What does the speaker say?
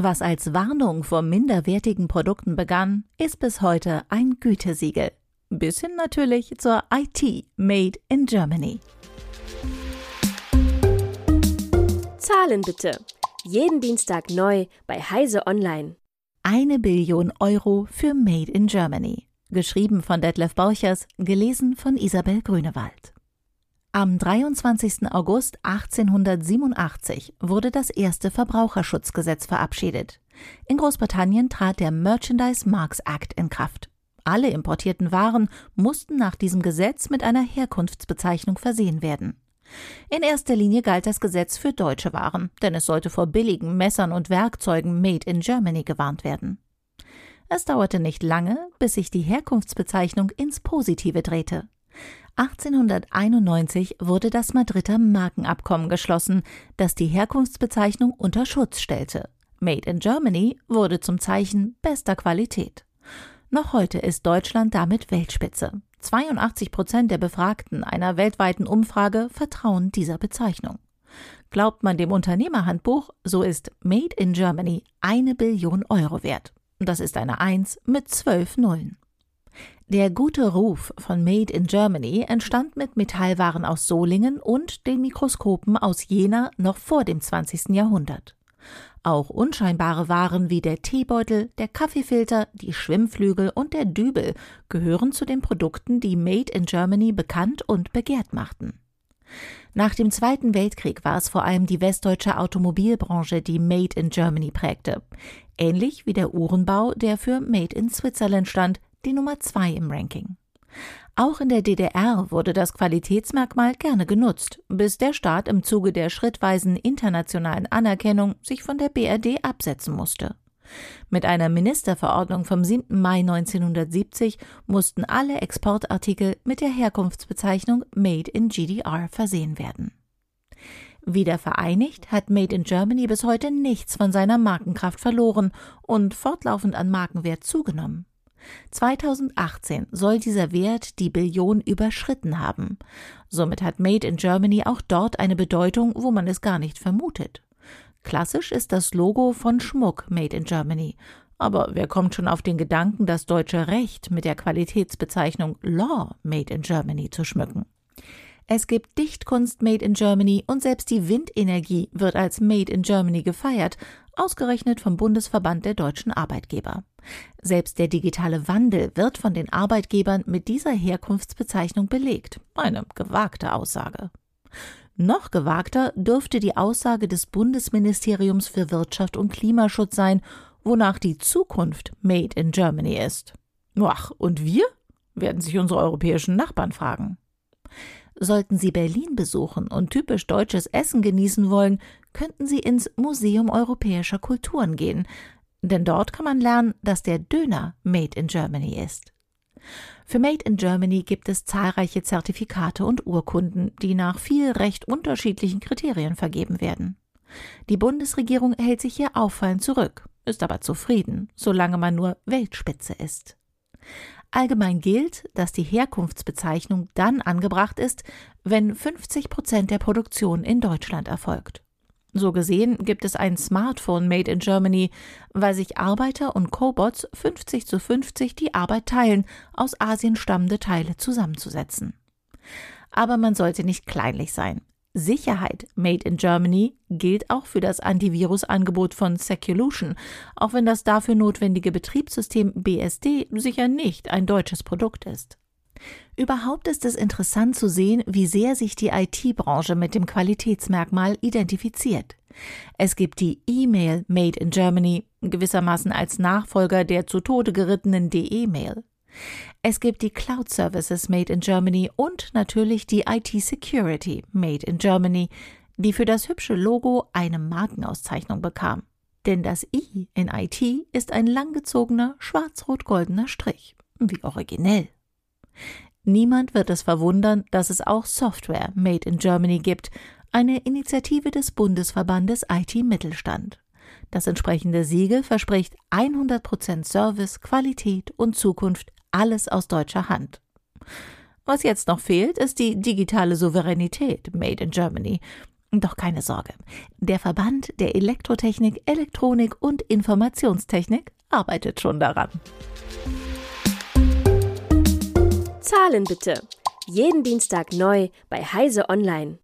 Was als Warnung vor minderwertigen Produkten begann, ist bis heute ein Gütesiegel. Bis hin natürlich zur IT Made in Germany. Zahlen bitte. Jeden Dienstag neu bei Heise Online. Eine Billion Euro für Made in Germany. Geschrieben von Detlef Borchers, gelesen von Isabel Grünewald. Am 23. August 1887 wurde das erste Verbraucherschutzgesetz verabschiedet. In Großbritannien trat der Merchandise Marks Act in Kraft. Alle importierten Waren mussten nach diesem Gesetz mit einer Herkunftsbezeichnung versehen werden. In erster Linie galt das Gesetz für deutsche Waren, denn es sollte vor billigen Messern und Werkzeugen Made in Germany gewarnt werden. Es dauerte nicht lange, bis sich die Herkunftsbezeichnung ins Positive drehte. 1891 wurde das Madrider Markenabkommen geschlossen, das die Herkunftsbezeichnung unter Schutz stellte. Made in Germany wurde zum Zeichen bester Qualität. Noch heute ist Deutschland damit Weltspitze. 82 Prozent der Befragten einer weltweiten Umfrage vertrauen dieser Bezeichnung. Glaubt man dem Unternehmerhandbuch, so ist Made in Germany eine Billion Euro wert. Das ist eine Eins mit zwölf Nullen. Der gute Ruf von Made in Germany entstand mit Metallwaren aus Solingen und den Mikroskopen aus Jena noch vor dem 20. Jahrhundert. Auch unscheinbare Waren wie der Teebeutel, der Kaffeefilter, die Schwimmflügel und der Dübel gehören zu den Produkten, die Made in Germany bekannt und begehrt machten. Nach dem Zweiten Weltkrieg war es vor allem die westdeutsche Automobilbranche, die Made in Germany prägte, ähnlich wie der Uhrenbau, der für Made in Switzerland stand, die Nummer zwei im Ranking. Auch in der DDR wurde das Qualitätsmerkmal gerne genutzt, bis der Staat im Zuge der schrittweisen internationalen Anerkennung sich von der BRD absetzen musste. Mit einer Ministerverordnung vom 7. Mai 1970 mussten alle Exportartikel mit der Herkunftsbezeichnung Made in GDR versehen werden. Wieder vereinigt hat Made in Germany bis heute nichts von seiner Markenkraft verloren und fortlaufend an Markenwert zugenommen. 2018 soll dieser Wert die Billion überschritten haben. Somit hat Made in Germany auch dort eine Bedeutung, wo man es gar nicht vermutet. Klassisch ist das Logo von Schmuck Made in Germany. Aber wer kommt schon auf den Gedanken, das deutsche Recht mit der Qualitätsbezeichnung Law Made in Germany zu schmücken? Es gibt Dichtkunst Made in Germany und selbst die Windenergie wird als Made in Germany gefeiert, ausgerechnet vom Bundesverband der deutschen Arbeitgeber. Selbst der digitale Wandel wird von den Arbeitgebern mit dieser Herkunftsbezeichnung belegt. Eine gewagte Aussage. Noch gewagter dürfte die Aussage des Bundesministeriums für Wirtschaft und Klimaschutz sein, wonach die Zukunft Made in Germany ist. Ach, und wir? werden sich unsere europäischen Nachbarn fragen. Sollten Sie Berlin besuchen und typisch deutsches Essen genießen wollen, könnten Sie ins Museum europäischer Kulturen gehen, denn dort kann man lernen, dass der Döner Made in Germany ist. Für Made in Germany gibt es zahlreiche Zertifikate und Urkunden, die nach vier recht unterschiedlichen Kriterien vergeben werden. Die Bundesregierung hält sich hier auffallend zurück, ist aber zufrieden, solange man nur Weltspitze ist. Allgemein gilt, dass die Herkunftsbezeichnung dann angebracht ist, wenn 50 Prozent der Produktion in Deutschland erfolgt. So gesehen gibt es ein Smartphone Made in Germany, weil sich Arbeiter und Cobots 50 zu 50 die Arbeit teilen, aus Asien stammende Teile zusammenzusetzen. Aber man sollte nicht kleinlich sein. Sicherheit Made in Germany gilt auch für das Antivirus-Angebot von Seculution, auch wenn das dafür notwendige Betriebssystem BSD sicher nicht ein deutsches Produkt ist. Überhaupt ist es interessant zu sehen, wie sehr sich die IT-Branche mit dem Qualitätsmerkmal identifiziert. Es gibt die E-Mail Made in Germany, gewissermaßen als Nachfolger der zu Tode gerittenen DE-Mail. Es gibt die Cloud Services Made in Germany und natürlich die IT Security Made in Germany, die für das hübsche Logo eine Markenauszeichnung bekam. Denn das I in IT ist ein langgezogener schwarz-rot-goldener Strich. Wie originell. Niemand wird es verwundern, dass es auch Software Made in Germany gibt, eine Initiative des Bundesverbandes IT Mittelstand. Das entsprechende Siegel verspricht 100% Service, Qualität und Zukunft alles aus deutscher Hand. Was jetzt noch fehlt, ist die digitale Souveränität Made in Germany. Doch keine Sorge. Der Verband der Elektrotechnik, Elektronik und Informationstechnik arbeitet schon daran. Zahlen bitte. Jeden Dienstag neu bei Heise Online.